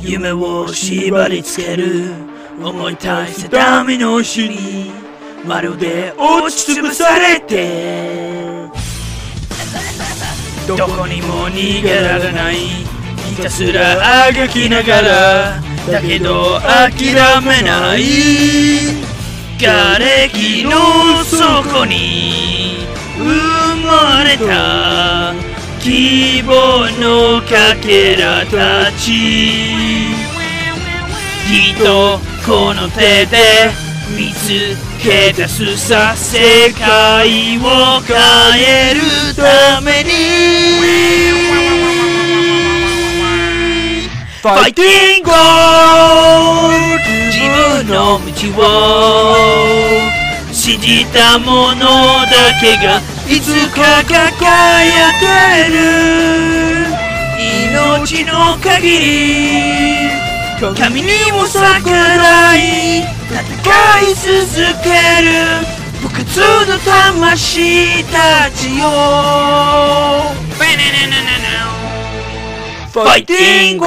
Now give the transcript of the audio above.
夢を縛りつける思い返せた身の種にまるで落ちつぶされてどこにも逃げられないひたすらあがきながらだけど諦めない瓦礫の底にれた希望のかけらたち。きっとこの手で見つけ出すさ世界を変えるために。ファイティング自分の道を。信じた者だけがいつか輝ける命の限り神にも逆らい戦い続ける不屈の魂たちよファイティング